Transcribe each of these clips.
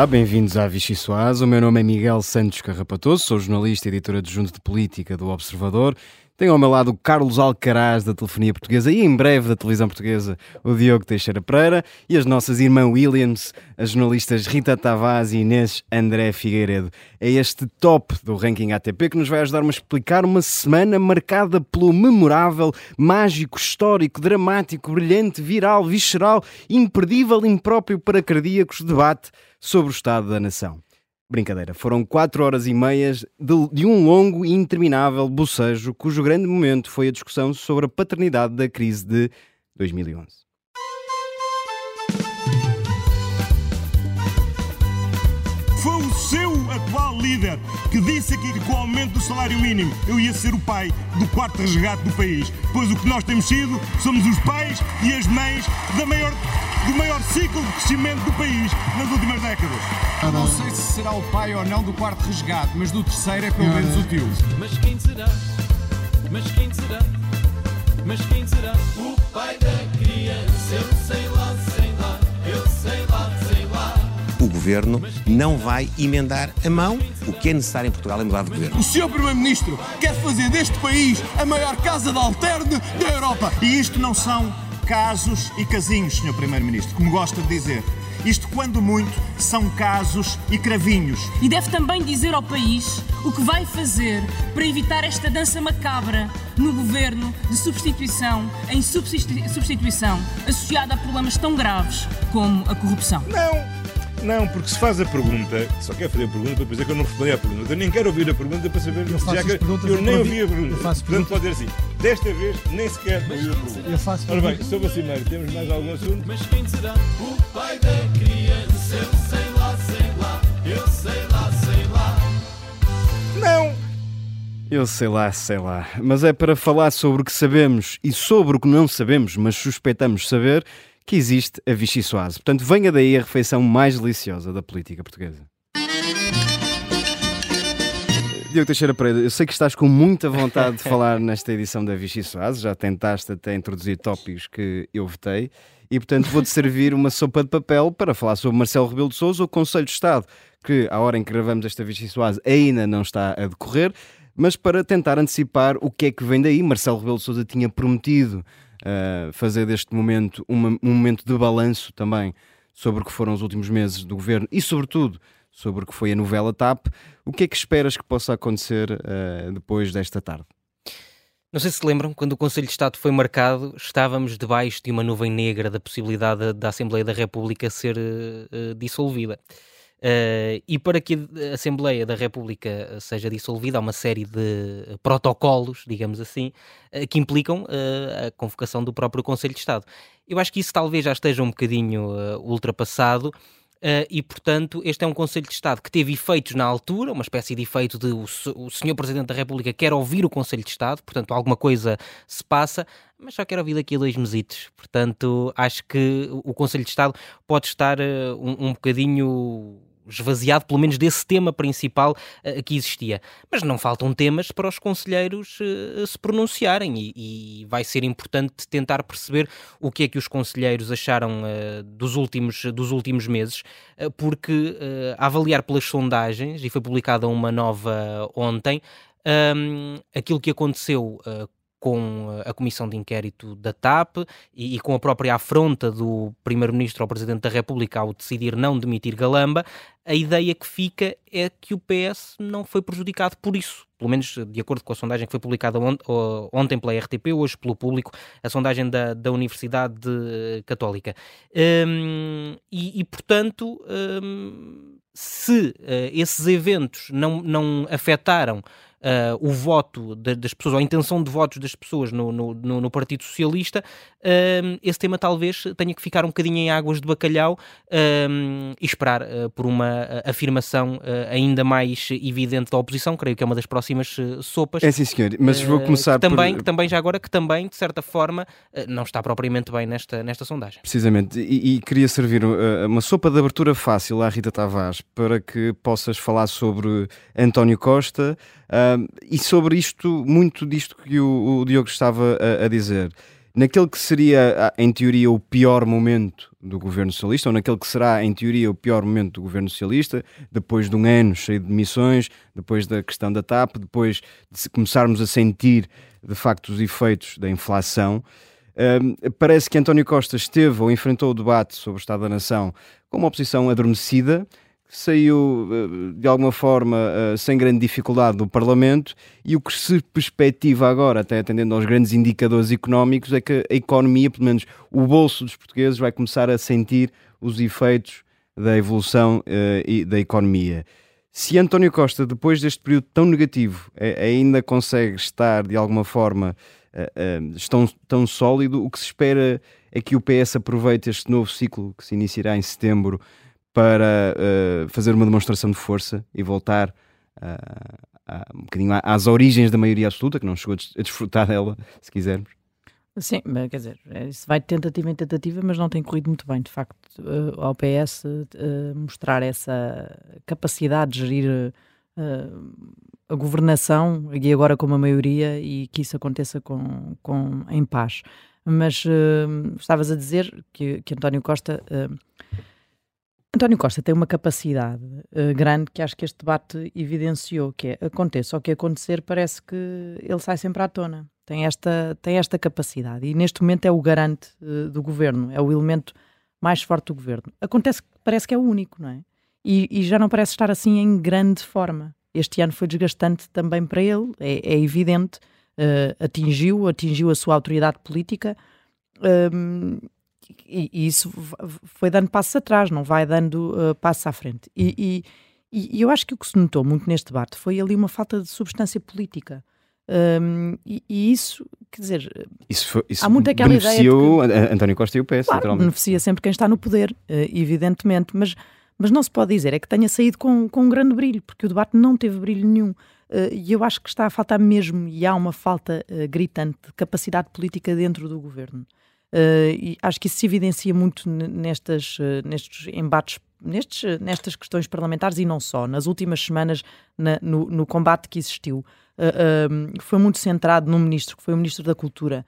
Olá, bem-vindos à Vichy Soaz. O meu nome é Miguel Santos Carrapatoso, sou jornalista e editor adjunto de política do Observador. Tenho ao meu lado o Carlos Alcaraz da telefonia portuguesa e em breve da televisão portuguesa o Diogo Teixeira Pereira e as nossas irmãs Williams, as jornalistas Rita Tavares e Inês André Figueiredo. É este top do ranking ATP que nos vai ajudar a explicar uma semana marcada pelo memorável, mágico, histórico, dramático, brilhante, viral, visceral, imperdível, impróprio para cardíacos debate sobre o estado da nação. Brincadeira, foram quatro horas e meias de, de, um longo e interminável bocejo, cujo grande momento foi a discussão sobre a paternidade da crise de 2011. Foi o seu atual líder que disse aqui que com o aumento do salário mínimo eu ia ser o pai do quarto resgate do país. Pois o que nós temos sido somos os pais e as mães da maior do maior ciclo de crescimento do país nas últimas décadas. Eu não sei se será o pai ou não do quarto resgate, mas do terceiro é pelo menos o tio. Mas quem será? Mas quem será? Mas quem será? O pai da criança, eu sei lá, sei governo não vai emendar a mão. O que é necessário em Portugal é mudar de governo. O senhor Primeiro-Ministro quer fazer deste país a maior casa de alterne da Europa. E isto não são casos e casinhos, Sr. Primeiro-Ministro, como gosta de dizer. Isto, quando muito, são casos e cravinhos. E deve também dizer ao país o que vai fazer para evitar esta dança macabra no governo de substituição em substituição, associada a problemas tão graves como a corrupção. Não! Não, porque se faz a pergunta, só quer fazer a pergunta para dizer que eu não respondi à pergunta. Eu nem quero ouvir a pergunta para saber eu já que eu nem ouvi a pergunta. Portanto, pergunta. pode dizer assim, desta vez nem sequer ouvi a pergunta. Eu faço Ora bem, sou vacineiro, temos mais algum assunto? Mas quem será? O pai da criança, eu sei lá, sei lá, eu sei lá, sei lá. Não! Eu sei lá, sei lá. Mas é para falar sobre o que sabemos e sobre o que não sabemos, mas suspeitamos saber, que existe a Vichy Soase. Portanto, venha daí a refeição mais deliciosa da política portuguesa. Diogo Teixeira Pereira, eu sei que estás com muita vontade de falar nesta edição da Vichy Soase, já tentaste até introduzir tópicos que eu votei, e portanto vou-te servir uma sopa de papel para falar sobre Marcelo Rebelo de Sousa, o Conselho de Estado, que à hora em que gravamos esta Vichy Soase ainda não está a decorrer, mas para tentar antecipar o que é que vem daí. Marcelo Rebelo de Sousa tinha prometido uh, fazer deste momento uma, um momento de balanço também sobre o que foram os últimos meses do governo e, sobretudo, sobre o que foi a novela TAP. O que é que esperas que possa acontecer uh, depois desta tarde? Não sei se lembram, quando o Conselho de Estado foi marcado, estávamos debaixo de uma nuvem negra da possibilidade da Assembleia da República ser uh, dissolvida. Uh, e para que a Assembleia da República seja dissolvida, há uma série de protocolos, digamos assim, uh, que implicam uh, a convocação do próprio Conselho de Estado. Eu acho que isso talvez já esteja um bocadinho ultrapassado. e, portanto, este é um Conselho de Estado que teve efeitos na altura, uma espécie de efeito de o, o Senhor Presidente da República quer ouvir o Conselho de Estado, portanto, alguma coisa se passa, mas só quero ouvir daqui a dois mesitos. Portanto, acho que o Conselho de Estado pode estar um, um bocadinho esvaziado, pelo menos desse tema principal uh, que existia. Mas não faltam temas para os conselheiros uh, se pronunciarem e, e, vai ser importante tentar perceber o que é que os conselheiros acharam uh, dos, últimos, dos últimos meses, porque a avaliar pelas sondagens, e foi publicada uma nova ontem, um, aquilo que aconteceu com a comissão de inquérito da TAP e, e com a própria afronta do Primeiro-Ministro ao Presidente da República ao decidir não demitir Galamba, a ideia que fica é que o PS não foi prejudicado por isso. Pelo menos de acordo com a sondagem que foi publicada ontem pela RTP, hoje pelo público, a sondagem da, da Universidade Católica. Um, e, e, portanto, um, se uh, esses eventos não, não afetaram uh, o voto de, das pessoas, ou a intenção de votos das pessoas no, no, no, no Partido Socialista, uh, esse tema talvez tenha que ficar um bocadinho em águas de bacalhau uh, e esperar por uma afirmação ainda mais evidente da oposição, creio que é uma das próximas sopas. É sim, senhor, mas vou começar que também, por... que também, já agora, que também, de certa forma, não está propriamente bem nesta, nesta sondagem. Precisamente, e, e queria servir uma sopa de abertura fácil à Rita Tavares para que possas falar sobre António Costa, Uh, e sobre isto, muito disto que o, o Diogo estava a, a, dizer. naquele que seria, em teoria, o pior momento do governo socialista, ou naquele que será, em teoria, o pior momento do governo socialista, depois de um ano cheio de demissões, depois da questão da TAP, depois de começarmos a sentir, de facto, os efeitos da inflação. Parece que António Costa esteve ou enfrentou o debate sobre o Estado da Nação com uma oposição adormecida, saiu eh, de alguma forma eh, sem grande dificuldade do Parlamento e o que se perspectiva agora, até atendendo aos grandes indicadores económicos, é que a economia, pelo menos o bolso dos portugueses, vai começar a sentir os efeitos da evolução uh, da economia. Se António Costa, depois deste período tão negativo, ainda consegue estar de alguma forma tão, tão sólido, o que se espera é que o PS aproveite este novo ciclo que se iniciará em setembro para uh, fazer uma demonstração de força e voltar uh, a, um bocadinho às origens da maioria absoluta, que não chegou a desfrutar dela, se quisermos. Sim, quer dizer, é, isso vai de tentativa em tentativa, mas não tem corrido muito bem, de facto, uh, ao PS uh, mostrar essa capacidade de gerir a governação, e agora com uma maioria, e que isso aconteça com, com, em paz. Mas estavas a dizer que, que António Costa António Costa tem uma capacidade uh, grande que acho que este debate evidenciou, que é, aconteça o que acontecer, parece que ele sai sempre à tona. Tem esta, tem esta capacidade e neste momento é o garante uh, do governo, é o elemento mais forte do governo. Acontece que parece que é o único, não é? E, e, já não parece estar assim em grande forma. Este ano foi desgastante também para ele, é, é evidente, uh, atingiu, atingiu a sua autoridade política. Um, e, e, isso foi dando passos atrás, não vai dando uh, passos à frente. E, e, e, eu acho que o que se notou muito neste debate foi ali uma falta de substância política. Um, e, isso, quer dizer, isso, foi, isso há muito aquela beneficiou ideia que, António Costa e o PS, claro, beneficia sempre quem está no poder, uh, evidentemente, mas, mas não se pode dizer é que tenha saído com, com um grande brilho, porque o debate não teve brilho nenhum. Uh, e eu acho que está a faltar mesmo, e há uma falta gritante de capacidade política dentro do governo. Uh, e acho que isso se evidencia muito nestas, uh, nestes embates, nestes, nestas questões parlamentares e não só. Nas últimas semanas, na, no, no, combate que existiu, uh, foi muito centrado no ministro, que foi o ministro da Cultura,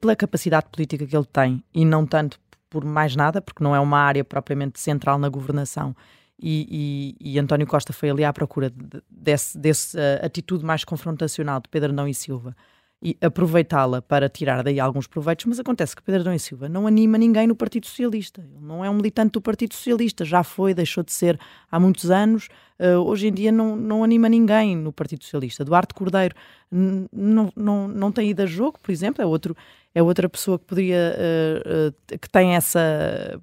pela capacidade política que ele tem e não tanto por mais nada, porque não é uma área propriamente central na governação. E, e, e António Costa foi ali à procura de, desse, desse atitude mais confrontacional de Pedro Não e Silva e aproveitá-la para tirar daí alguns proveitos, mas acontece que Pedro e Silva não anima ninguém no Partido Socialista. Ele não é um militante do Partido Socialista, já foi, deixou de ser há muitos anos. Uh, hoje em dia não, não anima ninguém no Partido Socialista. Duarte Cordeiro não, não, não tem ido a jogo, por exemplo, é, outro, é outra pessoa que poderia, uh, uh, que tem essa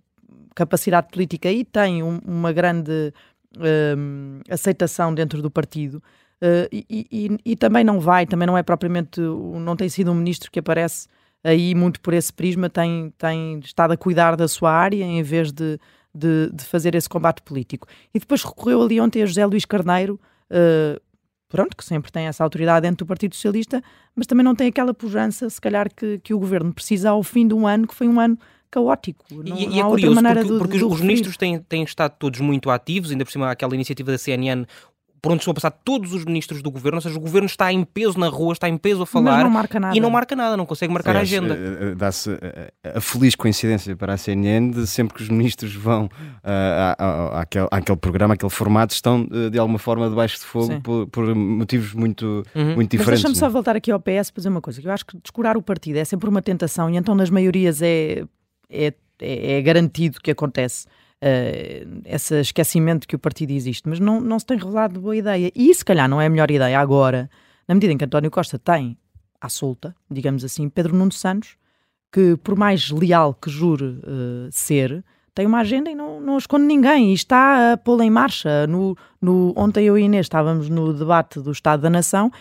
capacidade política e tem um, uma grande aceitação dentro do partido. Uh, e, e, e, também não vai, também não é propriamente, não tem sido um ministro que aparece aí muito por esse prisma, tem, tem estado a cuidar da sua área em vez de, de, de fazer esse combate político. E depois recorreu ali ontem a José Luís Carneiro, uh, pronto, que sempre tem essa autoridade dentro do Partido Socialista, mas também não tem aquela pujança, se calhar, que, que o governo precisa ao fim de um ano, que foi um ano caótico. Não, e, e é curioso porque, porque os ministros têm, têm estado todos muito ativos, ainda por cima aquela iniciativa da CNN por onde estão a passar todos os ministros do governo, ou seja, o governo está em peso na rua, está em peso a falar não marca nada. e não marca nada, não consegue marcar Aliás, a agenda. Eh, eh, dá-se eh, a feliz coincidência para a CNN de sempre que os ministros vão uh, àquele, àquele programa, àquele formato, estão de alguma forma debaixo de fogo por, por, motivos muito, uhum. muito diferentes. Deixa-me só é? voltar aqui ao PS para dizer uma coisa, que eu acho que descurar o partido é sempre uma tentação e então nas maiorias é, é, é garantido que acontece uh, esse esquecimento que o partido existe, mas não, não se tem revelado boa ideia. E se calhar não é a melhor ideia agora, na medida em que António Costa tem à solta, digamos assim, Pedro Nuno Santos, que por mais leal que jure uh, ser, tem uma agenda e não, não esconde ninguém e está a pô-la em marcha. No, no, ontem eu e Inês estávamos no debate do Estado da Nação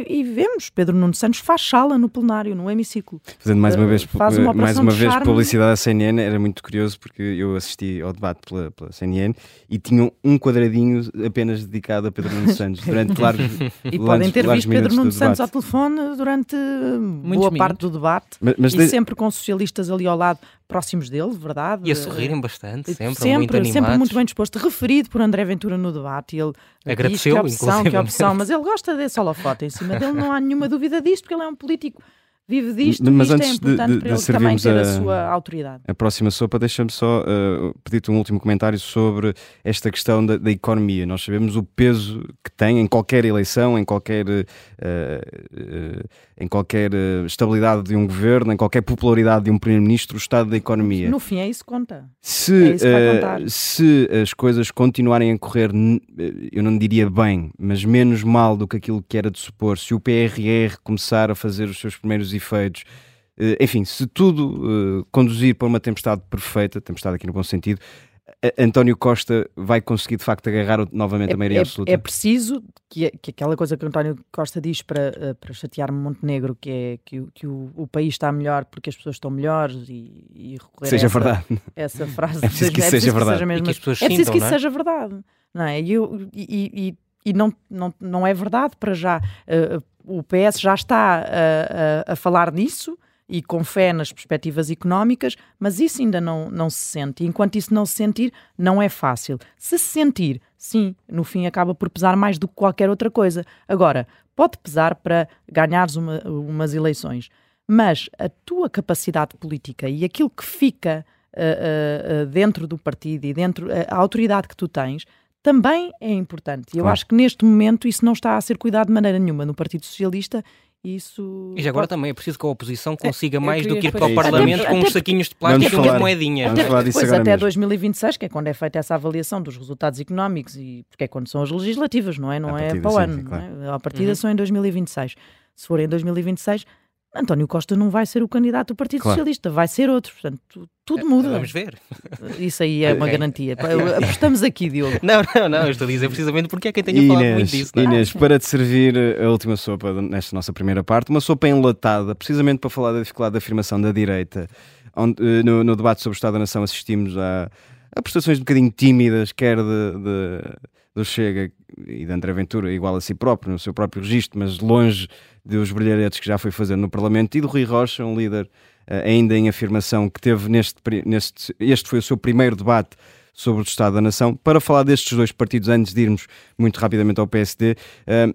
e, e, vemos Pedro Nuno Santos faz sala no plenário, no hemiciclo. Fazendo mais uma vez, Faz uma mais uma vez publicidade à CNN, era muito curioso porque eu assisti ao debate pela, pela CNN e tinham um quadradinho apenas dedicado a Pedro Nuno Santos durante largos E podem ter visto Pedro Nuno Santos ao telefone durante Muitos boa minutos. parte do debate mas, mas e de... sempre com socialistas ali ao lado próximos dele, verdade? E a sorrirem bastante, sempre, sempre muito animados. Sempre muito bem disposto, referido por André Ventura no debate. Ele agradeceu, que opção, que opção, mas ele gosta desse holofote em cima dele, não há nenhuma dúvida disto, porque ele é um político vive disto, Mas isto antes é de- importante de- para de ele também ter a... a- sua autoridade. a próxima sopa, deixa-me só uh, pedir-te um último comentário sobre esta questão da, da economia. Nós sabemos o peso que tem em qualquer eleição, em qualquer, uh, uh, em qualquer estabilidade de um governo, em qualquer popularidade de um primeiro-ministro, o estado da economia. No fim é isso que conta. Se, É se as coisas continuarem a correr, eu não diria bem, mas menos mal do que aquilo que era de supor, se o PRR começar a fazer os seus primeiros efeitos, eh, enfim, se tudo eh, conduzir para uma tempestade perfeita, tempestade aqui no bom sentido, António Costa vai conseguir de facto agarrar novamente a maioria é, absoluta. é preciso que, que aquela coisa que António Costa diz para, eh, para chatear Montenegro, que é que, o- que o, o país está melhor porque as pessoas estão melhores e, e recorrer Seja a essa, verdade. essa frase. É preciso que isso seja verdade. mesmo- que as pessoas é preciso que isso é? seja verdade. Não é? E, eu- e- e- e não, não, não é verdade para já. Eh, o PS já está a, a- a falar disso e com fé nas perspectivas económicas, mas isso ainda não, não se sente. E enquanto isso não se sentir, não é fácil. Se se sentir, sim, no fim acaba por pesar mais do que qualquer outra coisa. Agora, pode pesar para ganhares uma- umas eleições, mas a tua capacidade política e aquilo que fica uh, uh, uh, dentro do partido e dentro a autoridade que tu tens também é importante. E eu Claro. acho que neste momento isso não está a ser cuidado de maneira nenhuma no Partido Socialista. Isso E já agora pode- também é preciso que a oposição consiga eu mais do que ir para o É isso. Parlamento Até- com uns até- saquinhos de plástico e umas moedinhas. disso Depois, agora até mesmo. 2026, que é quando é feita essa avaliação dos resultados económicos, e porque é quando são as legislativas, não é? Não é para o ano. sim, claro. não é? À partida Uhum. são em 2026. Se for em 2026, António Costa não vai ser o candidato do Partido Claro. Socialista, vai ser outro. Portanto, tu- tudo muda. Vamos ver. Isso aí é uma Ok. garantia. Apostamos aqui, Diogo. Não, não, não, eu estou a dizer precisamente porque é quem tenha falado muito Inês, disso. não é? Inês, para te servir a última sopa nesta nossa primeira parte, uma sopa enlatada, precisamente para falar da dificuldade da afirmação da direita. Onde, eh, no, no debate sobre o Estado da Nação assistimos a, a prestações um bocadinho tímidas, quer de, de- do Chega e de André Ventura, igual a si próprio, no seu próprio registro, mas longe dos brilharetes que já foi fazendo no Parlamento, e do Rui Rocha, um líder eh, ainda em afirmação, que teve neste, neste. Este foi o seu primeiro debate sobre o Estado da Nação. Para falar destes dois partidos, antes de irmos muito rapidamente ao PSD, eh,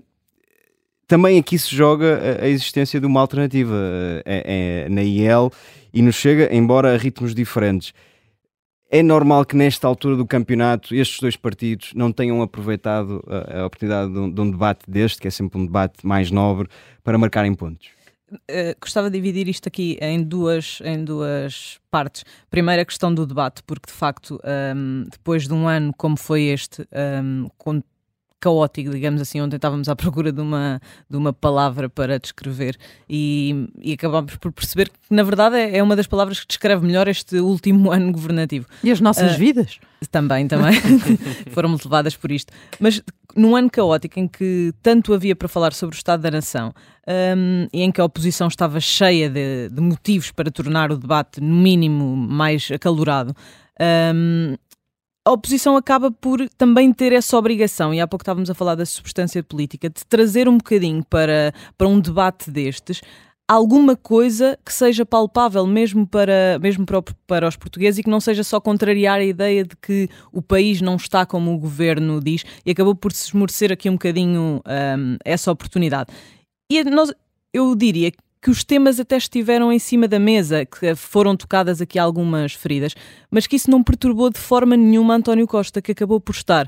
também aqui se joga a, a existência de uma alternativa eh, é- é na IEL e no Chega, embora a ritmos diferentes. É normal que nesta altura do campeonato estes dois partidos não tenham aproveitado a, a oportunidade de um, de um debate deste, que é sempre um debate mais nobre, para marcarem pontos. Uh, gostava de dividir isto aqui em duas, em duas partes. Primeiro, a questão do debate, porque de facto, um, depois de um ano como foi este, um, com- caótico, digamos assim, ontem estávamos à procura de uma, de uma palavra para descrever e, e acabámos por perceber que, na verdade, é é uma das palavras que descreve melhor este último ano governativo. E as nossas Ah, vidas? Também, também. Foram levadas por isto. Mas num ano caótico em que tanto havia para falar sobre o Estado da Nação hum, e em que a oposição estava cheia de, de motivos para tornar o debate, no mínimo, mais acalorado, hum, a oposição acaba por também ter essa obrigação, e há pouco estávamos a falar da substância política, de trazer um bocadinho para, para um debate destes. Alguma coisa que seja palpável mesmo para, mesmo para, para os portugueses e que não seja só contrariar a ideia de que o país não está como o governo diz. E acabou por se esmorecer aqui um bocadinho hum, essa oportunidade. E nós, eu diria que os temas até estiveram em cima da mesa, que foram tocadas aqui algumas feridas, mas que isso não perturbou de forma nenhuma António Costa, que acabou por estar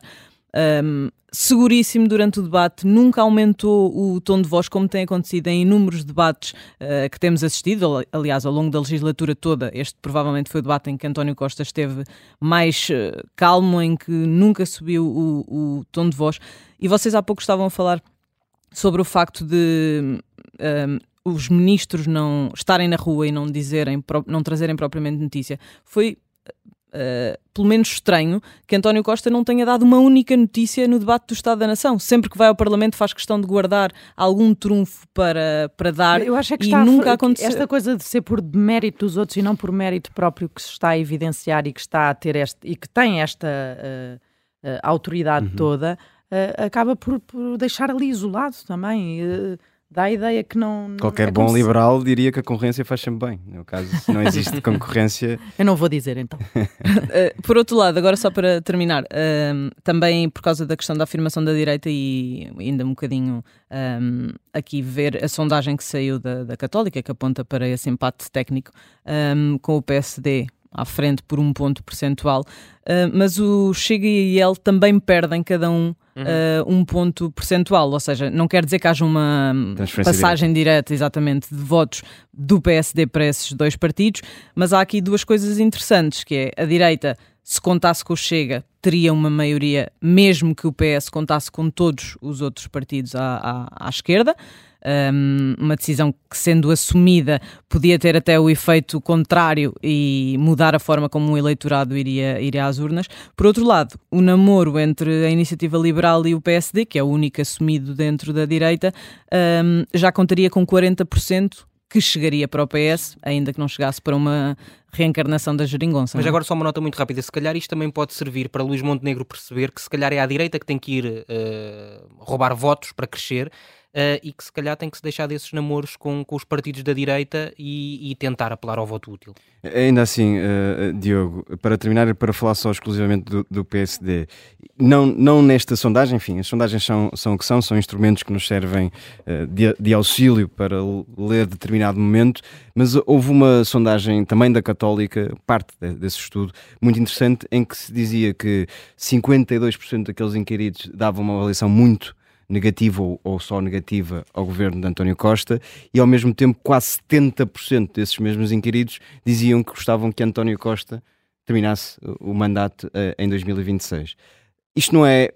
hum, seguríssimo durante o debate, nunca aumentou o tom de voz, como tem acontecido em inúmeros debates uh, que temos assistido, ali- aliás, ao longo da legislatura toda. Este provavelmente foi o debate em que António Costa esteve mais uh, calmo, em que nunca subiu o, o tom de voz. E vocês há pouco estavam a falar sobre o facto de hum, os ministros não estarem na rua e não dizerem, não trazerem propriamente notícia. Foi Uh, pelo menos estranho que António Costa não tenha dado uma única notícia no debate do Estado da Nação. Sempre que vai ao Parlamento faz questão de guardar algum trunfo para, para dar Eu acho é que e está a- nunca aconteceu. Esta coisa de ser por mérito dos outros e não por mérito próprio que se está a evidenciar e que está a ter este e que tem esta eh, eh, autoridade Uhum. toda, acaba por, por deixar ali isolado também. Dá a ideia que não. Qualquer é bom se- liberal diria que a concorrência faz sempre bem. No caso, se não existe concorrência, Eu não vou dizer então. Uh, por outro lado, agora só para terminar, um, também por causa da questão da afirmação da direita e ainda um bocadinho um, aqui ver a sondagem que saiu da, da Católica, que aponta para esse empate técnico, um, com o PSD à frente por um ponto percentual, uh, mas o Chega e ele também perdem cada um uh, um ponto percentual, ou seja, não quer dizer que haja uma passagem direta, exatamente, de votos do PSD para esses dois partidos, mas há aqui duas coisas interessantes, que é a direita, se contasse com o Chega, teria uma maioria, mesmo que o PS contasse com todos os outros partidos à, à, à esquerda, um, uma decisão que, sendo assumida, podia ter até o efeito contrário e mudar a forma como o eleitorado iria, iria às urnas. Por outro lado, o namoro entre a Iniciativa Liberal e o PSD, que é o único assumido dentro da direita, um, já contaria com 40%. Que chegaria para o PS, ainda que não chegasse para uma reencarnação da geringonça. Mas não é? agora só uma nota muito rápida. Se calhar isto também pode servir para Luís Montenegro perceber que se calhar é à direita que tem que ir eh, roubar votos para crescer eh, e que se calhar tem que se deixar desses namoros com, com os partidos da direita e, e tentar apelar ao voto útil. Ainda assim, eh, Diogo, para terminar, para falar só exclusivamente do, do PSD, não, não nesta sondagem, enfim, as sondagens são, são o que são, são instrumentos que nos servem eh, de, de auxílio para ler determinado momento, mas houve uma sondagem também da Católica, parte de- desse estudo, muito interessante, em que se dizia que 52% daqueles inquiridos davam uma avaliação muito negativa ou, só negativa ao governo de António Costa e ao mesmo tempo quase 70% desses mesmos inquiridos diziam que gostavam que António Costa terminasse o mandato eh, em 2026. Isto não é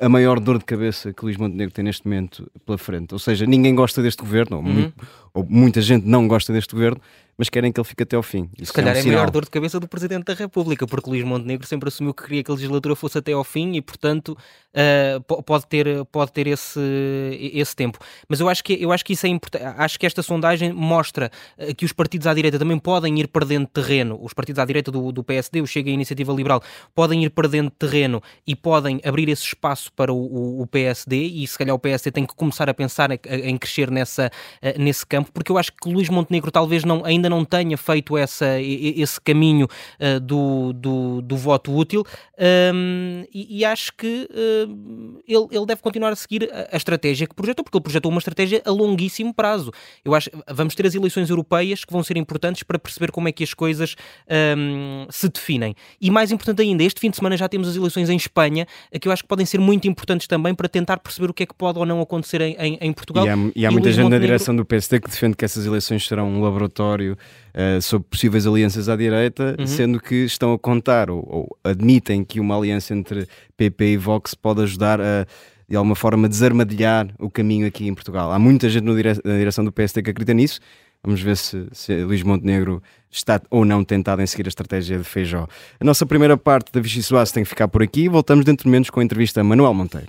a maior dor de cabeça que Luís Montenegro tem neste momento pela frente. Ou seja, ninguém gosta deste governo, Uhum. muito- ou muita gente não gosta deste governo, mas querem que ele fique até ao fim. Isso Se calhar um é a maior dor de cabeça do Presidente da República, porque Luís Montenegro sempre assumiu que queria que a legislatura fosse até ao fim e, portanto, po- pode ter, pode ter esse, esse tempo. Mas eu acho que, eu acho que isso é importante. Acho que esta sondagem mostra ah, que os partidos à direita também podem ir perdendo terreno. Os partidos à direita do, do PSD, o Chega e a Iniciativa Liberal, podem ir perdendo terreno e podem abrir esse espaço para o, o- o PSD e se calhar o PSD tem que começar a pensar em, em crescer nessa, ah, nesse campo, porque eu acho que Luís Montenegro talvez não, ainda não tenha feito essa, e- e- esse caminho ah, do, do, do voto útil Ahm, e, e acho que ahm, ele, ele deve continuar a seguir a, a estratégia que projetou, porque ele projetou uma estratégia a longuíssimo prazo. Eu acho vamos ter as eleições europeias que vão ser importantes para perceber como é que as coisas ahm, se definem. E mais importante ainda, este fim de semana já temos as eleições em Espanha, que eu acho que podem ser muito importantes também para tentar perceber o que é que pode ou não acontecer em, em, em Portugal. E há, e há muita Luís gente na Montenegro- direção do PSD que defende que essas eleições serão um laboratório eh, sobre possíveis alianças à direita, Uhum. sendo que estão a contar ou, ou admitem que uma aliança entre PP e Vox pode ajudar a, de alguma forma, desarmadilhar o caminho aqui em Portugal. Há muita gente dire- na direção do PSD que acredita nisso. Vamos ver se, se Luís Montenegro está ou não tentado em seguir a estratégia de Feijó. A nossa primeira parte da Vichy Soares tem que ficar por aqui. Voltamos dentro de momentos com a entrevista a Manuel Monteiro.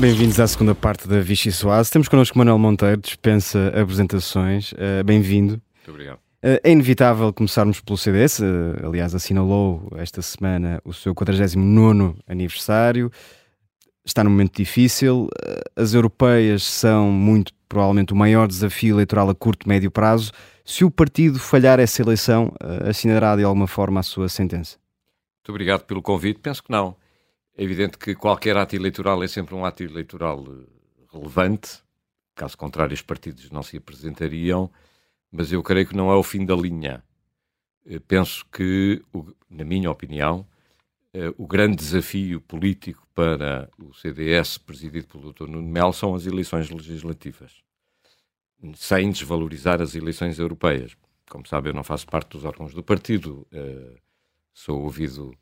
Bem-vindos à segunda parte da Vichy Soase. Temos connosco Manuel Monteiro, dispensa apresentações. Uh, Bem-vindo. Muito obrigado. Uh, é inevitável começarmos pelo CDS. Uh, aliás, assinalou esta semana o seu 49 aniversário. Está num momento difícil. As europeias são muito provavelmente o maior desafio eleitoral a curto e médio prazo. Se o partido falhar essa eleição, assinará de alguma forma a sua sentença? Muito obrigado pelo convite. Penso que não. É evidente que qualquer ato eleitoral é sempre um ato eleitoral relevante. Caso contrário, os partidos não se apresentariam. Mas eu creio que não é o fim da linha. Penso que, na minha opinião, o grande desafio político para o CDS, presidido pelo Dr. Nuno Melo, são as eleições legislativas, sem desvalorizar as eleições europeias. Como sabe, eu não faço parte dos órgãos do partido, sou ouvido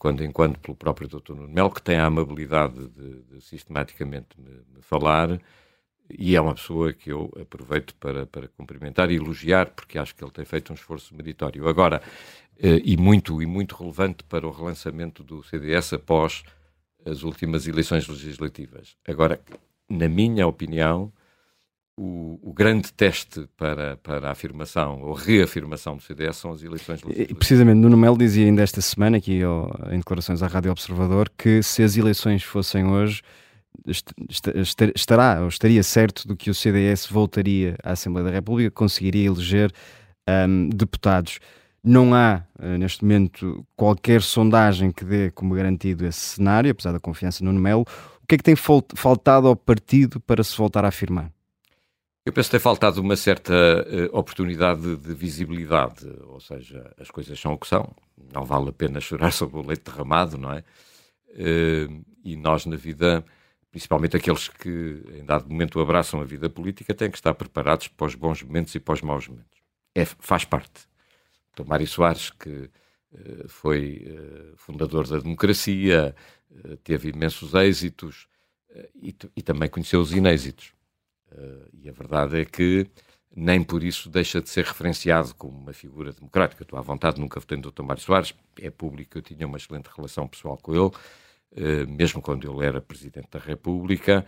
quando em quando pelo próprio Dr. Nuno Melo, que tem a amabilidade de, de sistematicamente me, me, falar, e é uma pessoa que eu aproveito para, para cumprimentar e elogiar, porque acho que ele tem feito um esforço meritório. Agora, eh, e, muito, e muito relevante para o relançamento do CDS após as últimas eleições legislativas. Agora, na minha opinião, o, o, grande teste para, para a afirmação ou reafirmação do CDS são as eleições legislativas. E, precisamente, Nuno Melo dizia ainda esta semana, aqui em declarações à Rádio Observador, que se as eleições fossem hoje, estará ou estaria certo do que o CDS voltaria à Assembleia da República, conseguiria eleger um, deputados. Não há, uh, neste momento, qualquer sondagem que dê como garantido esse cenário, apesar da confiança no Nuno Melo. O que é que tem faltado ao partido para se voltar a afirmar? Eu penso tem faltado uma certa uh, oportunidade de visibilidade, ou seja, as coisas são o que são, não vale a pena chorar sobre o leite derramado, não é? Uh, e nós na vida, principalmente aqueles que em dado momento abraçam a vida política, têm que estar preparados para os bons momentos e para os maus momentos. É, faz parte. Então, Soares, que uh, foi fundador da democracia, teve imensos êxitos e, e também conheceu os inêxitos Uh, e a verdade é que nem por isso deixa de ser referenciado como uma figura democrática. Estou à vontade, nunca votei no Dr. Mário Soares, é público, eu tinha uma excelente relação pessoal com ele, uh, mesmo quando ele era Presidente da República,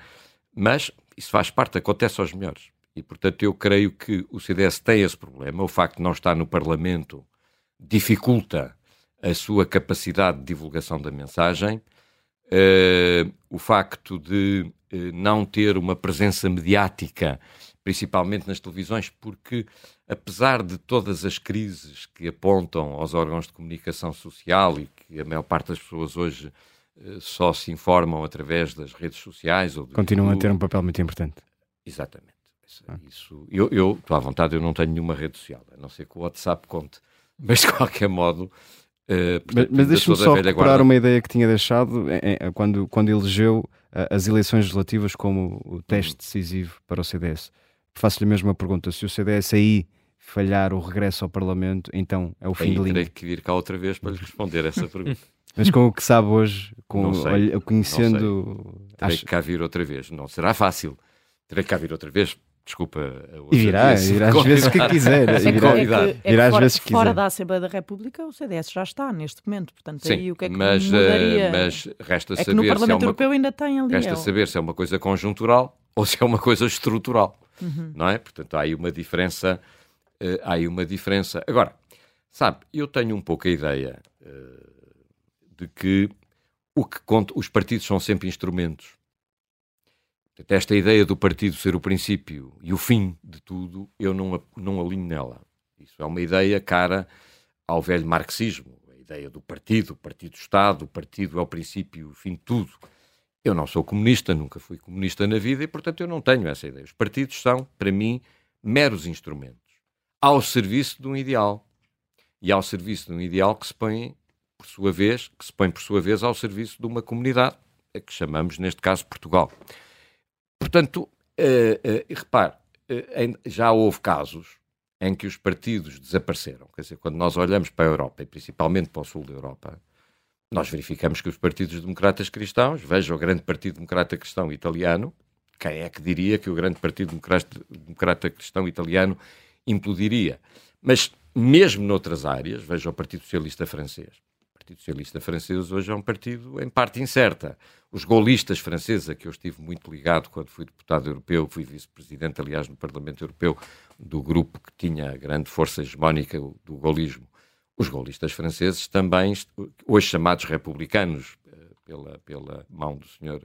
mas isso faz parte, acontece aos melhores. E, portanto, eu creio que o CDS tem esse problema. O facto de não estar no Parlamento dificulta a sua capacidade de divulgação da mensagem. Uh, o facto de não ter uma presença mediática, principalmente nas televisões, porque apesar de todas as crises que apontam aos órgãos de comunicação social e que a maior parte das pessoas hoje uh, só se informam através das redes sociais ou continuam a ter um papel muito importante. Exatamente. Ah. Isso, eu, eu estou à vontade, eu não tenho nenhuma rede social, a não ser que o WhatsApp conte, mas de qualquer modo Uh, portanto, mas mas deixe-me só recuperar uma ideia que tinha deixado é, é, quando, quando elegeu uh, as eleições legislativas como o teste uhum. decisivo para o CDS. Faço-lhe a mesma pergunta: se o CDS aí falhar o regresso ao Parlamento, então é o fim aí de linha. Terei que vir cá outra vez para lhe responder essa pergunta. mas com o que sabe hoje, com sei, conhecendo. Terei Acho... que cá vir outra vez. Não será fácil. Terei que cá vir outra vez Desculpa. E virá, virá às vezes que quiser. É virá, é que, é fora, fora da Assembleia da República o CDS já está neste momento, portanto Sim, aí o que é que mas, mudaria? mas resta é saber que no Parlamento se é uma, Europeu ainda tem ali. Resta é saber se é uma coisa conjuntural ou se é uma coisa estrutural, uhum. não é? Portanto há aí uma diferença, uh, há aí uma diferença. Agora, sabe, eu tenho um pouco a ideia uh, de que o que conta, os partidos são sempre instrumentos Portanto, esta ideia do partido ser o princípio e o fim de tudo, eu não, não alinho nela. Isso é uma ideia cara ao velho marxismo, a ideia do partido, partido-Estado, o partido é o princípio e o fim de tudo. Eu não sou comunista, nunca fui comunista na vida e, portanto, eu não tenho essa ideia. Os partidos são, para mim, meros instrumentos ao serviço de um ideal. E ao serviço de um ideal que se põe, por sua vez, que se põe, por sua vez, ao serviço de uma comunidade, a que chamamos, neste caso, Portugal. Portanto, uh, uh, repare, uh, já houve casos em que os partidos desapareceram. Quer dizer, quando nós olhamos para a Europa, e principalmente para o sul da Europa, nós verificamos que os partidos democratas cristãos, veja o grande Partido Democrata Cristão Italiano, quem é que diria que o grande Partido Democrata Cristão Italiano implodiria? Mas mesmo noutras áreas, veja o Partido Socialista Francês. Partido Socialista Francês hoje é um partido em parte incerta. Os golistas franceses, a que eu estive muito ligado quando fui deputado europeu, fui vice-presidente, aliás, no Parlamento Europeu, do grupo que tinha a grande força hegemónica do golismo. Os golistas franceses também, hoje chamados republicanos eh, pela, pela mão do senhor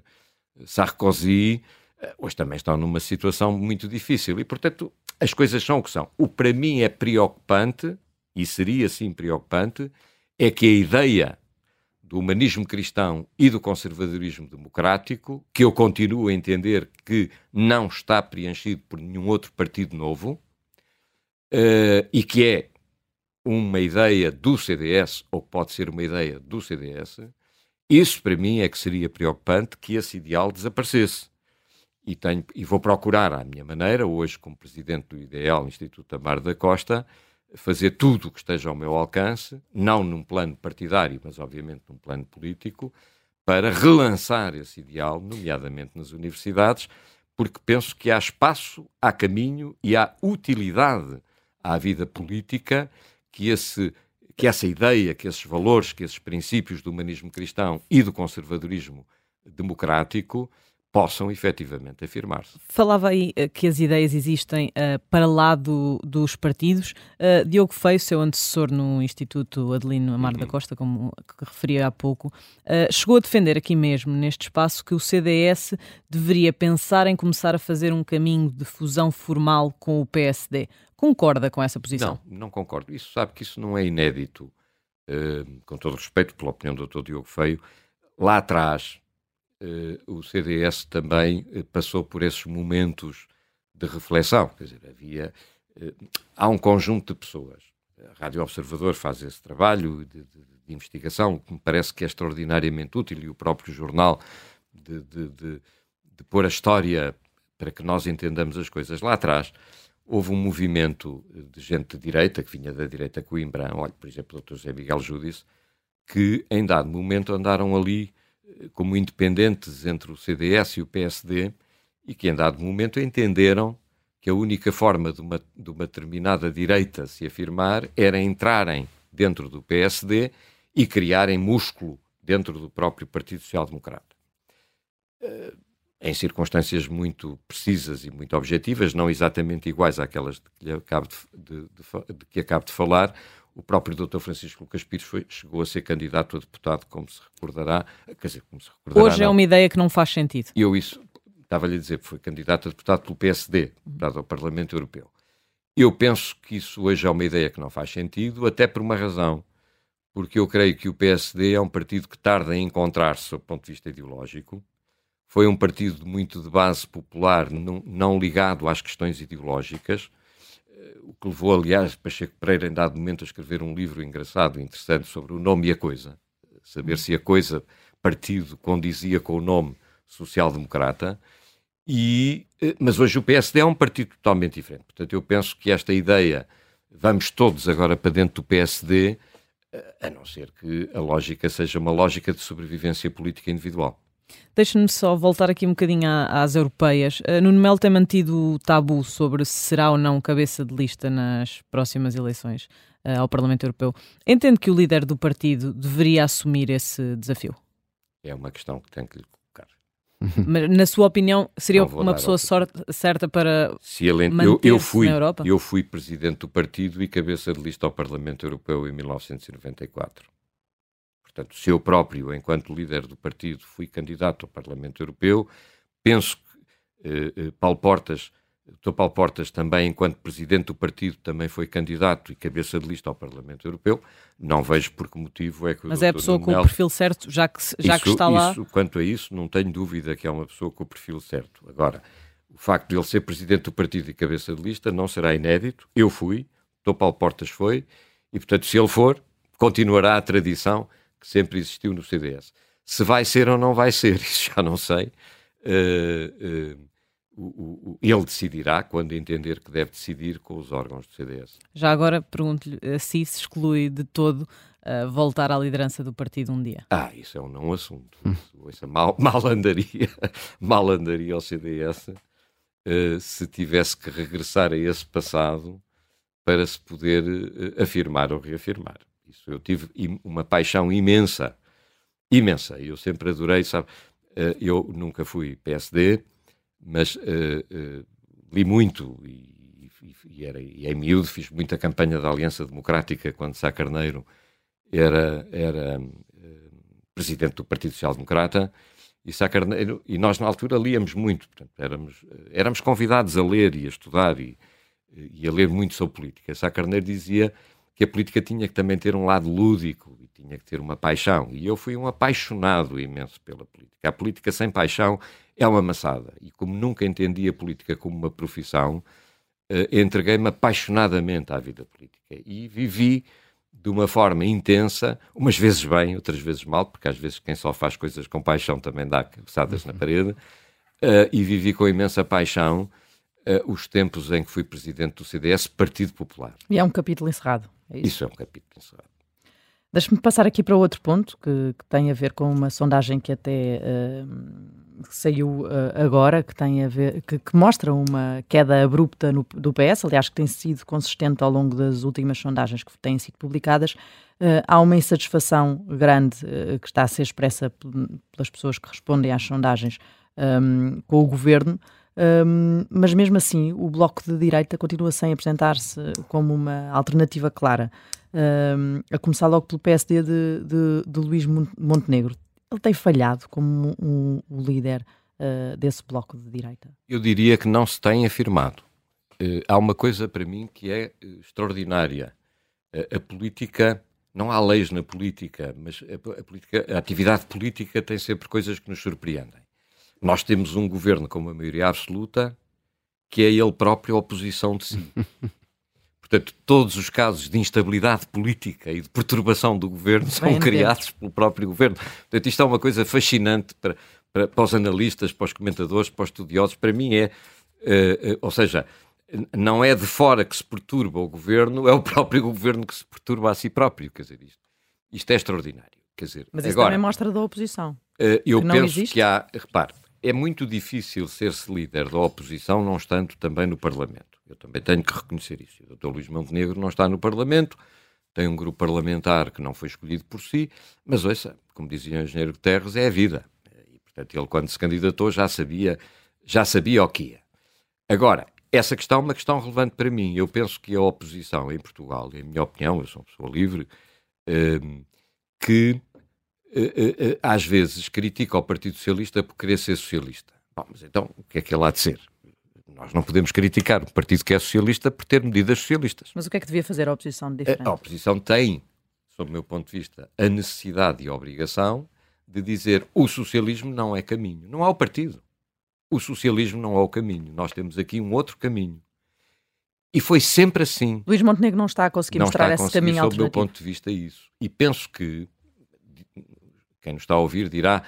Sarkozy, eh, hoje também estão numa situação muito difícil. E, portanto, as coisas são o que são. O para mim é preocupante, e seria sim preocupante, é que a ideia do humanismo cristão e do conservadorismo democrático, que eu continuo a entender que não está preenchido por nenhum outro partido novo, uh, e que é uma ideia do CDS, ou pode ser uma ideia do CDS, isso para mim é que seria preocupante que esse ideal desaparecesse. E, tenho, e vou procurar, à minha maneira, hoje, como presidente do IDEAL, Instituto Amar da Costa, fazer tudo o que esteja ao meu alcance, não num plano partidário, mas obviamente num plano político, para relançar esse ideal, nomeadamente nas universidades, porque penso que há espaço, há caminho e há utilidade à vida política que, esse, que essa ideia, que esses valores, que esses princípios do humanismo cristão e do conservadorismo democrático possam efetivamente afirmar-se. Falava aí uh, que as ideias existem uh, para lá do, dos partidos. Uh, Diogo Feio, seu antecessor no Instituto Adelino Amar uhum. da Costa, como referia há pouco, chegou a defender aqui mesmo, neste espaço, que o CDS deveria pensar em começar a fazer um caminho de fusão formal com o PSD. Concorda com essa posição? Não, não concordo. Isso sabe que isso não é inédito. com todo respeito pela opinião do Dr. Diogo Feio, lá atrás uh, o CDS também uh, passou por esses momentos de reflexão. Quer dizer, havia. Uh, há um conjunto de pessoas. A Rádio Observador faz esse trabalho de, de, de, investigação, que me parece que é extraordinariamente útil, e o próprio jornal de, de, pôr a história para que nós entendamos as coisas. Lá atrás, houve um movimento de gente de direita, que vinha da direita Coimbra, olha, por exemplo, o Dr. José Miguel Júdice, que em dado momento andaram ali como independentes entre o CDS e o PSD e que, em dado momento, entenderam que a única forma de uma, de uma determinada direita se afirmar era entrarem dentro do PSD e criarem músculo dentro do próprio Partido Social Democrata. Eh, em circunstâncias muito precisas e muito objetivas, não exatamente iguais àquelas de que acabo de, de, de, de que acabo de falar, o próprio Dr. Francisco Lucas Pires foi, chegou a ser candidato a deputado, como se recordará. Quer dizer, como se recordará. Hoje é não. é uma ideia que não faz sentido. Eu isso estava-lhe a dizer, foi candidato a deputado pelo PSD, deputado ao Parlamento Europeu. Eu penso que isso hoje é uma ideia que não faz sentido, até por uma razão. Porque eu creio que o PSD é um partido que tarda em encontrar-se do ponto de vista ideológico. Foi um partido muito de base popular, não, não ligado às questões ideológicas o que levou, aliás, Pacheco Pereira, em dado momento, a escrever um livro engraçado, interessante, sobre o nome e a coisa. Saber se a coisa, partido, condizia com o nome social-democrata. E, eh, mas hoje o PSD é um partido totalmente diferente. Portanto, eu penso que esta ideia, vamos todos agora para dentro do PSD, eh, a não ser que a lógica seja uma lógica de sobrevivência política individual. Deixa-me só voltar aqui um bocadinho às europeias. Uh, Nuno Melo tem mantido o tabu sobre se será ou não cabeça de lista nas próximas eleições uh, ao Parlamento Europeu. Entende que o líder do partido deveria assumir esse desafio? É uma questão que tenho que lhe colocar. Mas, na sua opinião, seria uma pessoa sorte, certa para se ele, eu, eu fui, na Europa? Eu fui presidente do partido e cabeça de lista ao Parlamento Europeu em 1994. Portanto, se eu próprio, enquanto líder do partido, fui candidato ao Parlamento Europeu, penso que eh, eh Paulo Portas, Dr. Paulo Portas também, enquanto presidente do partido, também foi candidato e cabeça de lista ao Parlamento Europeu. Não vejo por que motivo é que o Mas Dr. é a pessoa com o perfil certo, já que, já isso, que está lá. Isso, quanto a isso, não tenho dúvida que é uma pessoa com o perfil certo. Agora, o facto de ele ser presidente do partido e cabeça de lista não será inédito. Eu fui, Dr. Paulo Portas foi, e portanto, se ele for, continuará a tradição que sempre existiu no CDS. Se vai ser ou não vai ser, isso já não sei. Uh, uh, o, o, ele decidirá quando entender que deve decidir com os órgãos do CDS. Já agora pergunto-lhe se se exclui de todo uh, voltar à liderança do partido um dia. Ah, isso é um não assunto. Isso, é mal, mal, andaria, mal andaria ao CDS uh, se tivesse que regressar a esse passado para se poder uh, afirmar ou reafirmar. Isso eu tive uma paixão imensa, imensa. Eu sempre adorei, sabe? Eh, eu nunca fui PSD, mas uh, uh, li muito e, e, era, e em miúdo fiz muita campanha da Aliança Democrática quando Sá Carneiro era, era uh, presidente do Partido Social Democrata e Sá Carneiro, e nós na altura líamos muito, portanto, éramos, éramos convidados a ler e a estudar e, e a ler muito sobre política. Sá Carneiro dizia que a política tinha que também ter um lado lúdico e tinha que ter uma paixão. E eu fui um apaixonado imenso pela política. A política sem paixão é uma maçada. E como nunca entendi a política como uma profissão, eh, entreguei-me apaixonadamente à vida política e vivi de uma forma intensa, umas vezes bem, outras vezes mal, porque às vezes quem só faz coisas com paixão também dá cabeçadas na parede, uh, e vivi com imensa paixão uh, os tempos em que fui presidente do CDS, Partido Popular. E é um capítulo encerrado. É isso? isso é um capítulo encerrado. Deixe-me passar aqui para outro ponto que, que, tem a ver com uma sondagem que até uh, saiu uh, agora, que tem a ver, que, que mostra uma queda abrupta no, do PS, aliás, que tem sido consistente ao longo das últimas sondagens que têm sido publicadas. Uh, há uma insatisfação grande que está a ser expressa pelas pessoas que respondem às sondagens um, com o governo. Um, mas mesmo assim, o Bloco de Direita continua sem apresentar-se como uma alternativa clara a começar logo pelo PSD de, de, de Luís Montenegro. Ele tem falhado como um, um líder uh, desse bloco de direita? Eu diria que não se tem afirmado. Uh, há uma coisa para mim que é uh, extraordinária. a política, não há leis na política, mas a, política, a atividade política tem sempre coisas que nos surpreendem. Nós temos um governo com uma maioria absoluta que é ele próprio a oposição de si. Portanto, todos os casos de instabilidade política e de perturbação do governo são Bem criados dentro. pelo próprio governo. Portanto, isto é uma coisa fascinante para, para, para, os analistas, para os comentadores, para os estudiosos. Para mim é, uh, uh, ou seja, não é de fora que se perturba o governo, é o próprio governo que se perturba a si próprio. Quer dizer, isto, isto é extraordinário. Quer dizer, Mas isso agora, também mostra da oposição. Uh, eu penso existe. que há, repare, é muito difícil ser-se líder da oposição não estando também no Parlamento. Eu também tenho que reconhecer isso. O Dr. Luís Montenegro não está no Parlamento, tem um grupo parlamentar que não foi escolhido por si, mas ouça, como dizia o engenheiro Guterres, é a vida. E, portanto, ele quando se candidatou já sabia, já sabia o que ia. Agora, essa questão é uma questão relevante para mim. Eu penso que a oposição em Portugal, em minha opinião, eu sou uma pessoa livre, hum, que às vezes critica o Partido Socialista por querer ser socialista. Bom, mas então o que é que ele há de ser? Nós não podemos criticar o partido que é socialista por ter medidas socialistas. Mas o que é que devia fazer a oposição de diferente? A, a oposição tem, sob o meu ponto de vista, a necessidade e a obrigação de dizer o socialismo não é caminho. Não há o partido. O socialismo não é o caminho. Nós temos aqui um outro caminho. E foi sempre assim. Luís Montenegro não está a conseguir não mostrar esse conseguir, caminho sob o meu ponto de vista, isso. E penso que quem nos está a ouvir dirá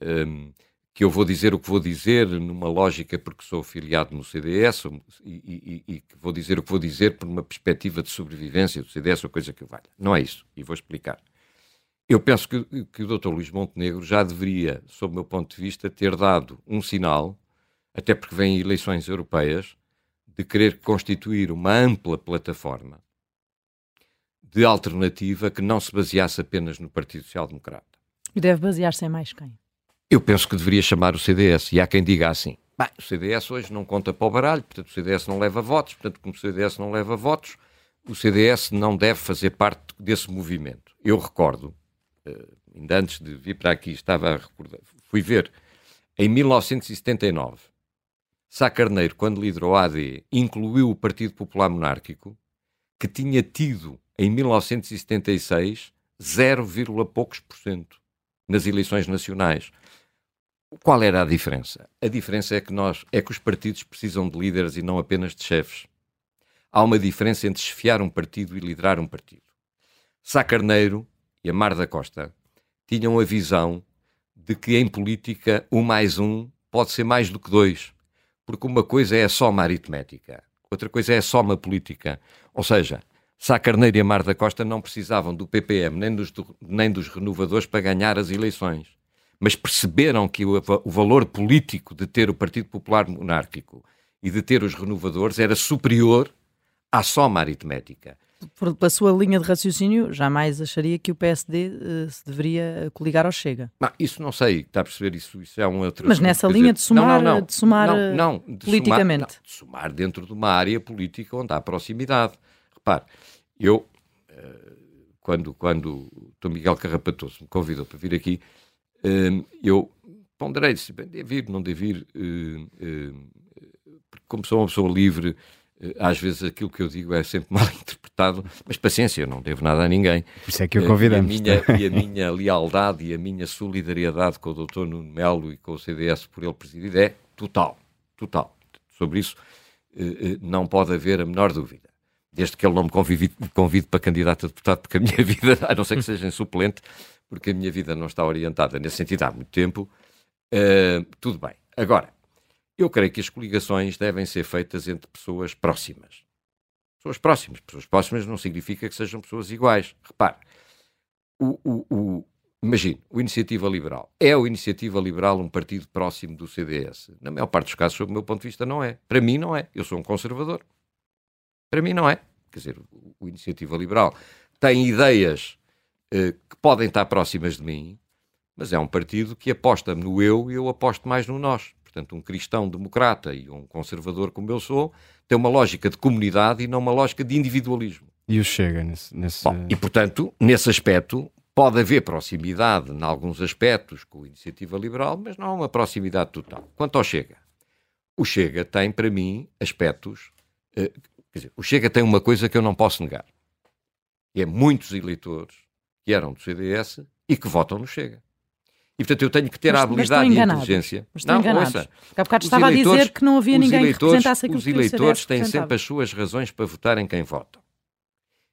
um, que eu vou dizer o que vou dizer numa lógica porque sou afiliado no CDS e, e, e, que vou dizer o que vou dizer por uma perspectiva de sobrevivência do CDS ou coisa que valha. Não é isso. E vou explicar. Eu penso que, que o Dr. Luís Montenegro já deveria, sob o meu ponto de vista, ter dado um sinal, até porque vêm eleições europeias, de querer constituir uma ampla plataforma de alternativa que não se baseasse apenas no Partido Social Democrata. E deve basear-se em mais quem? Eu penso que deveria chamar o CDS. E há quem diga assim: bem, o CDS hoje não conta para o baralho, portanto o CDS não leva votos, portanto, como o CDS não leva votos, o CDS não deve fazer parte desse movimento. Eu recordo, eh, ainda antes de vir para aqui, estava a recordar, fui ver, em 1979, Sá Carneiro, quando liderou a AD, incluiu o Partido Popular Monárquico, que tinha tido, em 1976, 0, poucos por cento nas eleições nacionais. Qual era a diferença? A diferença é que nós é que os partidos precisam de líderes e não apenas de chefes. Há uma diferença entre chefiar um partido e liderar um partido. Sá Carneiro e a Mar da Costa tinham a visão de que em política um mais um pode ser mais do que dois, porque uma coisa é só uma aritmética, outra coisa é só uma política. Ou seja, Sá Carneiro e a Mar da Costa não precisavam do PPM nem dos, nem dos renovadores para ganhar as eleições. Mas perceberam que o, o valor político de ter o Partido Popular Monárquico e de ter os renovadores era superior à soma aritmética. Por, pela sua linha de raciocínio, jamais acharia que o PSD uh, eh, se deveria coligar ao Chega. Não, isso não sei, está a perceber? Isso, isso é um outro. Mas nessa linha dizer, de somar, não, não, de somar politicamente. Somar, de somar dentro de uma área política onde há proximidade. Repare, eu, eh, quando, quando o Dom Miguel Carrapatoso me convidou para vir aqui, eh, eu ponderei se devo ir, não devo ir, eh, porque como sou uma pessoa livre, Às vezes aquilo que eu digo é sempre mal interpretado, mas paciência, eu não devo nada a ninguém. Por isso é que o convidamos. E a minha, e a minha lealdade e a minha solidariedade com o Dr. Nuno Melo e com o CDS por ele presidir é total. Total. Sobre isso não pode haver a menor dúvida. Desde que ele não me convide, convide para candidato a deputado, porque a minha vida, a não ser que seja em suplente, porque a minha vida não está orientada nesse sentido há muito tempo, eh, tudo bem. Agora, eu creio que as coligações devem ser feitas entre pessoas próximas. Pessoas próximas. Pessoas próximas não significa que sejam pessoas iguais. Repare, o, o, o, imagine, o Iniciativa Liberal. É o Iniciativa Liberal um partido próximo do CDS? Na maior parte dos casos, sob o meu ponto de vista, não é. Para mim, não é. Eu sou um conservador. Para mim, não é. Quer dizer, o, Iniciativa Liberal tem ideias eh, que podem estar próximas de mim, mas é um partido que aposta no eu e eu aposto mais no nós. Portanto, um cristão democrata e um conservador como eu sou tem uma lógica de comunidade e não uma lógica de individualismo. E o Chega nesse. nesse... Bom, e, portanto, nesse aspecto, pode haver proximidade em alguns aspectos com a iniciativa liberal, mas não há uma proximidade total. Quanto ao Chega, o Chega tem, para mim, aspectos. eh, quer dizer, o Chega tem uma coisa que eu não posso negar. E é muitos eleitores que eram do CDS e que votam no Chega. E, portanto, eu tenho que ter Mas- a habilidade e a inteligência. Mas estão enganados. ouça, há bocado estava a dizer que não havia ninguém que eleitores- representasse aquilo Os que eleitores têm sempre as suas razões para votar em quem votam.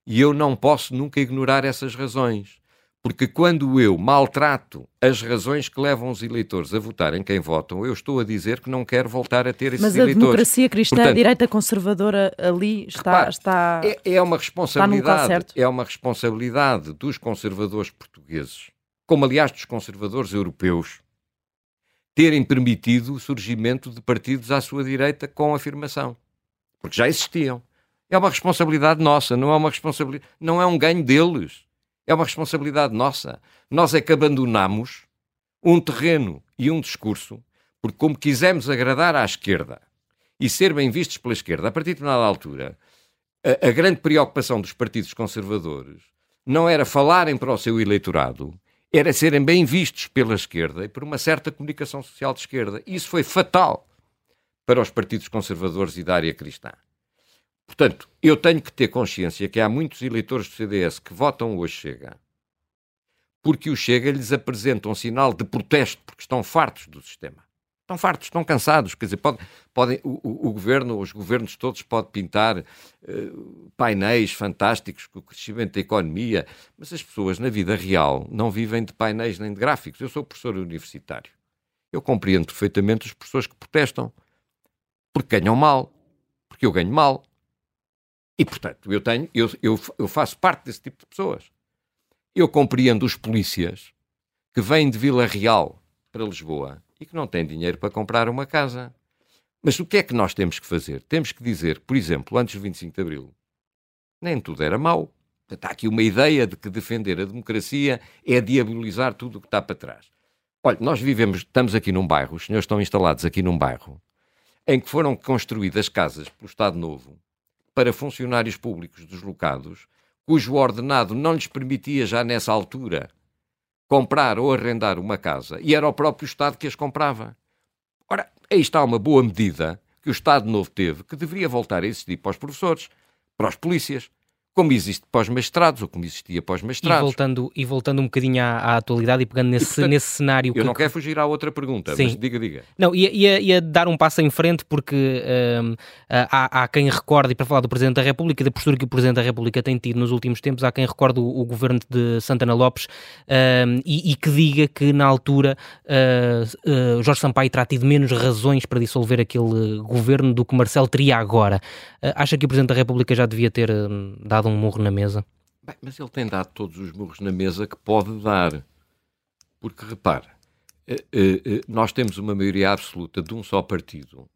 E eu não posso nunca ignorar essas razões. Porque quando eu maltrato as razões que levam os eleitores a votar em quem votam, eu estou a dizer que não quero voltar a ter esses Mas a eleitores. democracia cristã, a Portanto, direita conservadora ali está. Repare, está... é, é uma responsabilidade, é uma responsabilidade dos conservadores portugueses, como aliás dos conservadores europeus, terem permitido o surgimento de partidos à sua direita com afirmação, porque já existiam. É uma responsabilidade nossa, não é uma responsabilidade, não é um ganho deles. É uma responsabilidade nossa. Nós é que abandonamos um terreno e um discurso, porque como quisemos agradar à esquerda e ser bem vistos pela esquerda, a partir de determinada altura, a, a grande preocupação dos partidos conservadores não era falarem para o seu eleitorado, era serem bem vistos pela esquerda e por uma certa comunicação social de esquerda. Isso foi fatal para os partidos conservadores e da área cristã. Portanto, eu tenho que ter consciência que há muitos eleitores do CDS que votam hoje Chega, porque o Chega lhes apresenta um sinal de protesto, porque estão fartos do sistema. Estão fartos, estão cansados. Quer dizer, pode, podem, o, o- o governo, os governos todos podem pintar eh, painéis fantásticos com o crescimento da economia, mas as pessoas na vida real não vivem de painéis nem de gráficos. Eu sou professor universitário. Eu compreendo perfeitamente as pessoas que protestam porque ganham mal, porque eu ganho mal. E, portanto, eu, tenho, eu, eu, eu faço parte desse tipo de pessoas. Eu compreendo os polícias que vêm de Vila Real para Lisboa e que não têm dinheiro para comprar uma casa. Mas o que é que nós temos que fazer? Temos que dizer, por exemplo, antes do 25 de Abril, nem tudo era mau. Portanto, há aqui uma ideia de que defender a democracia é diabolizar tudo o que está para trás. Olha, nós vivemos, estamos aqui num bairro, os senhores estão instalados aqui num bairro, em que foram construídas casas pelo Estado Novo para funcionários públicos deslocados, cujo ordenado não lhes permitia já nessa altura comprar ou arrendar uma casa, e era o próprio Estado que as comprava. Ora, aí está uma boa medida que o Estado Novo teve, que deveria voltar a existir para os professores, para os polícias, como existe para os mestrados, ou como existia para os E voltando, e voltando um bocadinho à, à atualidade e pegando nesse, portanto, nesse cenário Eu que, não quero fugir à outra pergunta, Sim. mas diga, diga. Não, ia, ia, ia dar um passo em frente porque hum, há, há quem recorde, e para falar do Presidente da República e da postura que o Presidente da República tem tido nos últimos tempos, há quem recorde o, o governo de Santana Lopes hum, e, e que diga que na altura uh, uh, Jorge Sampaio terá tido menos razões para dissolver aquele governo do que Marcelo teria agora. Acha que o Presidente da República já devia ter hum, dado um murro na mesa? Bem, mas ele tem dado todos os murros na mesa que pode dar. Porque, repare, eh, eh, eh, nós temos uma maioria absoluta de um só partido,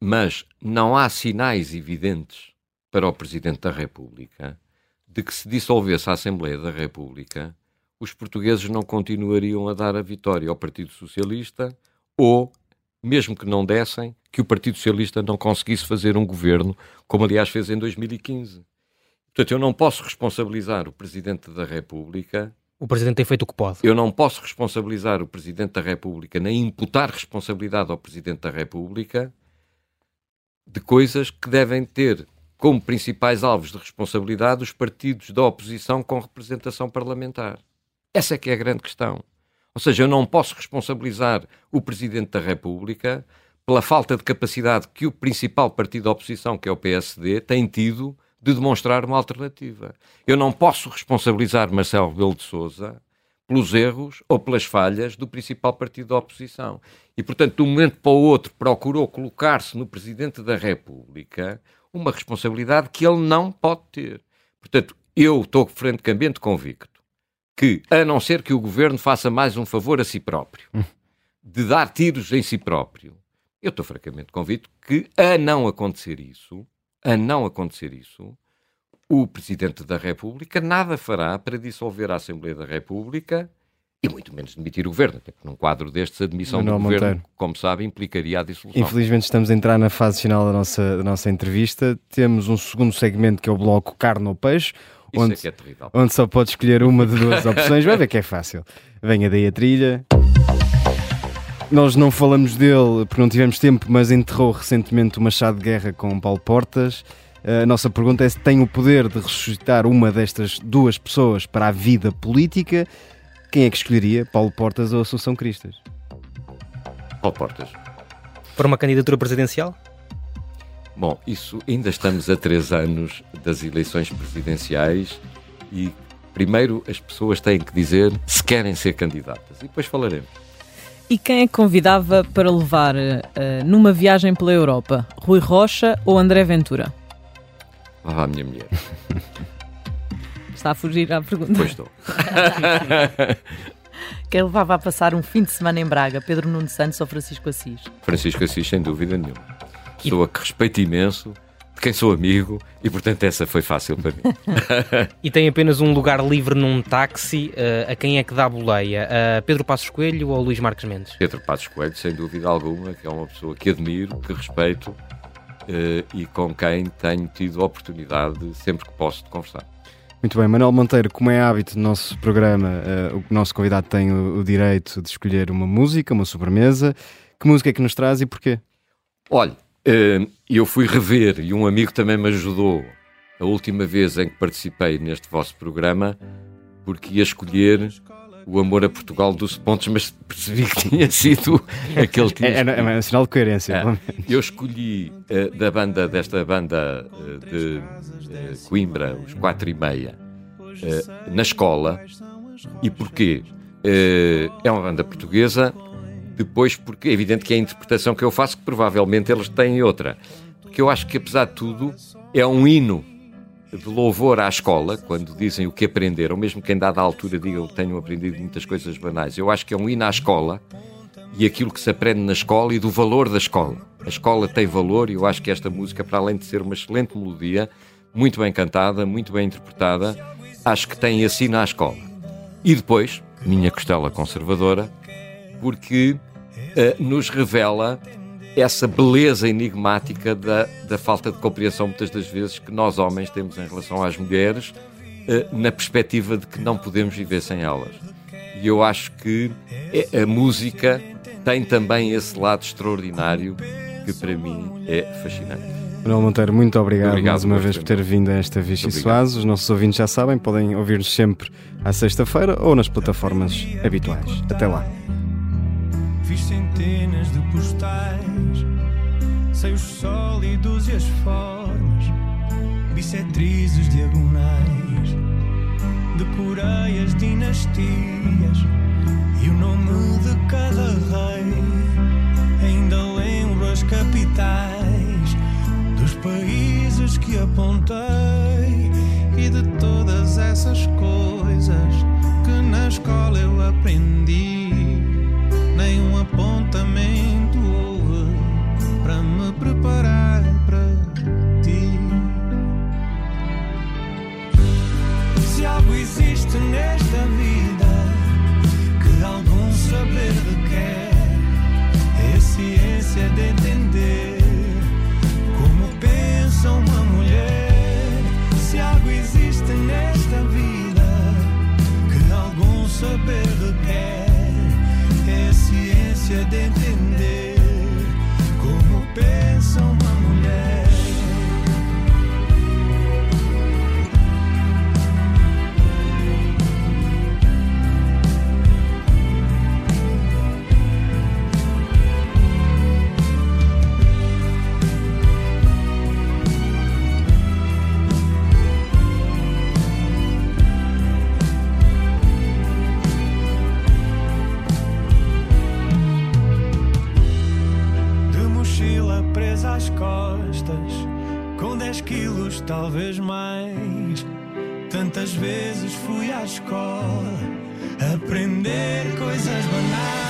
mas não há sinais evidentes para o Presidente da República de que se dissolvesse a Assembleia da República, os portugueses não continuariam a dar a vitória ao Partido Socialista ou, mesmo que não dessem, que o Partido Socialista não conseguisse fazer um governo, como aliás fez em 2015. Portanto, eu não posso responsabilizar o Presidente da República. O Presidente tem feito o que pode. Eu não posso responsabilizar o Presidente da República, nem imputar responsabilidade ao Presidente da República de coisas que devem ter como principais alvos de responsabilidade os partidos da oposição com representação parlamentar. Essa é que é a grande questão. Ou seja, eu não posso responsabilizar o Presidente da República pela falta de capacidade que o principal partido da oposição, que é o PSD, tem tido de demonstrar uma alternativa. Eu não posso responsabilizar Marcelo Rebelo de Sousa pelos erros ou pelas falhas do principal partido da oposição. E, portanto, de um momento para o outro, procurou colocar-se no Presidente da República uma responsabilidade que ele não pode ter. Portanto, eu estou francamente convicto que, a não ser que o governo faça mais um favor a si próprio, de dar tiros em si próprio, eu estou francamente convicto que, a não acontecer isso, a não acontecer isso, o Presidente da República nada fará para dissolver a Assembleia da República e muito menos demitir o governo, até porque num quadro destes a demissão Manuel do governo, Monteiro. como sabe, implicaria a dissolução. Infelizmente estamos a entrar na fase final da nossa, da nossa entrevista. Temos um segundo segmento que é o bloco carne ou peixe, Isso onde, é que é terrível. onde só pode escolher uma de duas opções. Vai ver que é fácil. Venha daí a trilha. Nós não falamos dele porque não tivemos tempo, mas enterrou recentemente o Machado de Guerra com Paulo Portas. A nossa pergunta é se tem o poder de ressuscitar uma destas duas pessoas para a vida política. Quem é que escolheria, Paulo Portas ou Assunção Cristas? Paulo Portas. Para uma candidatura presidencial? Bom, isso ainda estamos a três anos das eleições presidenciais e primeiro as pessoas têm que dizer se querem ser candidatas e depois falaremos. E quem é que convidava para levar eh, numa viagem pela Europa? Rui Rocha ou André Ventura? Lá vai a minha mulher. Está a fugir à pergunta. Pois estou. Quem levava a passar um fim de semana em Braga? Pedro Nuno Santos ou Francisco Assis? Francisco Assis, sem dúvida nenhuma. Pessoa que respeito imenso, de quem sou amigo e, portanto, essa foi fácil para mim. E tem apenas um lugar livre num táxi. eh, a quem é que dá a boleia? A Pedro Passos Coelho ou Luís Marques Mendes? Pedro Passos Coelho, sem dúvida alguma, que é uma pessoa que admiro, que respeito eh, e com quem tenho tido a oportunidade, sempre que posso, de conversar. Muito bem, Manuel Monteiro, como é hábito no nosso programa, eh, o nosso convidado tem o, o direito de escolher uma música, uma sobremesa. Que música é que nos traz e porquê? Olha, eh, eu fui rever e um amigo também me ajudou a última vez em que participei neste vosso programa, porque ia escolher o Amor a Portugal dos Pontos, mas percebi que tinha sido aquele que tinha É, é, é um sinal de coerência. É. Eu escolhi eh, da banda, desta banda eh, de eh, Coimbra, os quatro e meia, na escola. E porquê? É uma banda portuguesa, depois porque é evidente que é a interpretação que eu faço, que provavelmente eles têm outra. Que eu acho que, apesar de tudo, é um hino de louvor à escola, quando dizem o que aprenderam, mesmo que em dada altura digam que tenham aprendido muitas coisas banais. Eu acho que é um hino à escola e aquilo que se aprende na escola e do valor da escola. A escola tem valor e eu acho que esta música, para além de ser uma excelente melodia, muito bem cantada, muito bem interpretada, acho que tem esse hino à escola. E depois, minha costela conservadora, porque eh, nos revela essa beleza enigmática da, da falta de compreensão, muitas das vezes, que nós homens temos em relação às mulheres, eh, na perspectiva de que não podemos viver sem elas. E eu acho que é- a música tem também esse lado extraordinário que para mim é fascinante. Manuel Monteiro, muito obrigado, Obrigado, mais uma vez por ter vindo a esta Vichy Soares. Os nossos ouvintes já sabem, podem ouvir-nos sempre à sexta-feira ou nas plataformas habituais. Até lá. Fiz centenas de postais, sei os sólidos e as formas, bissetrizes diagonais, decorei as dinastias. E o nome de cada rei. Ainda lembro as capitais. Dos países que apontei ciência de aprender coisas banais.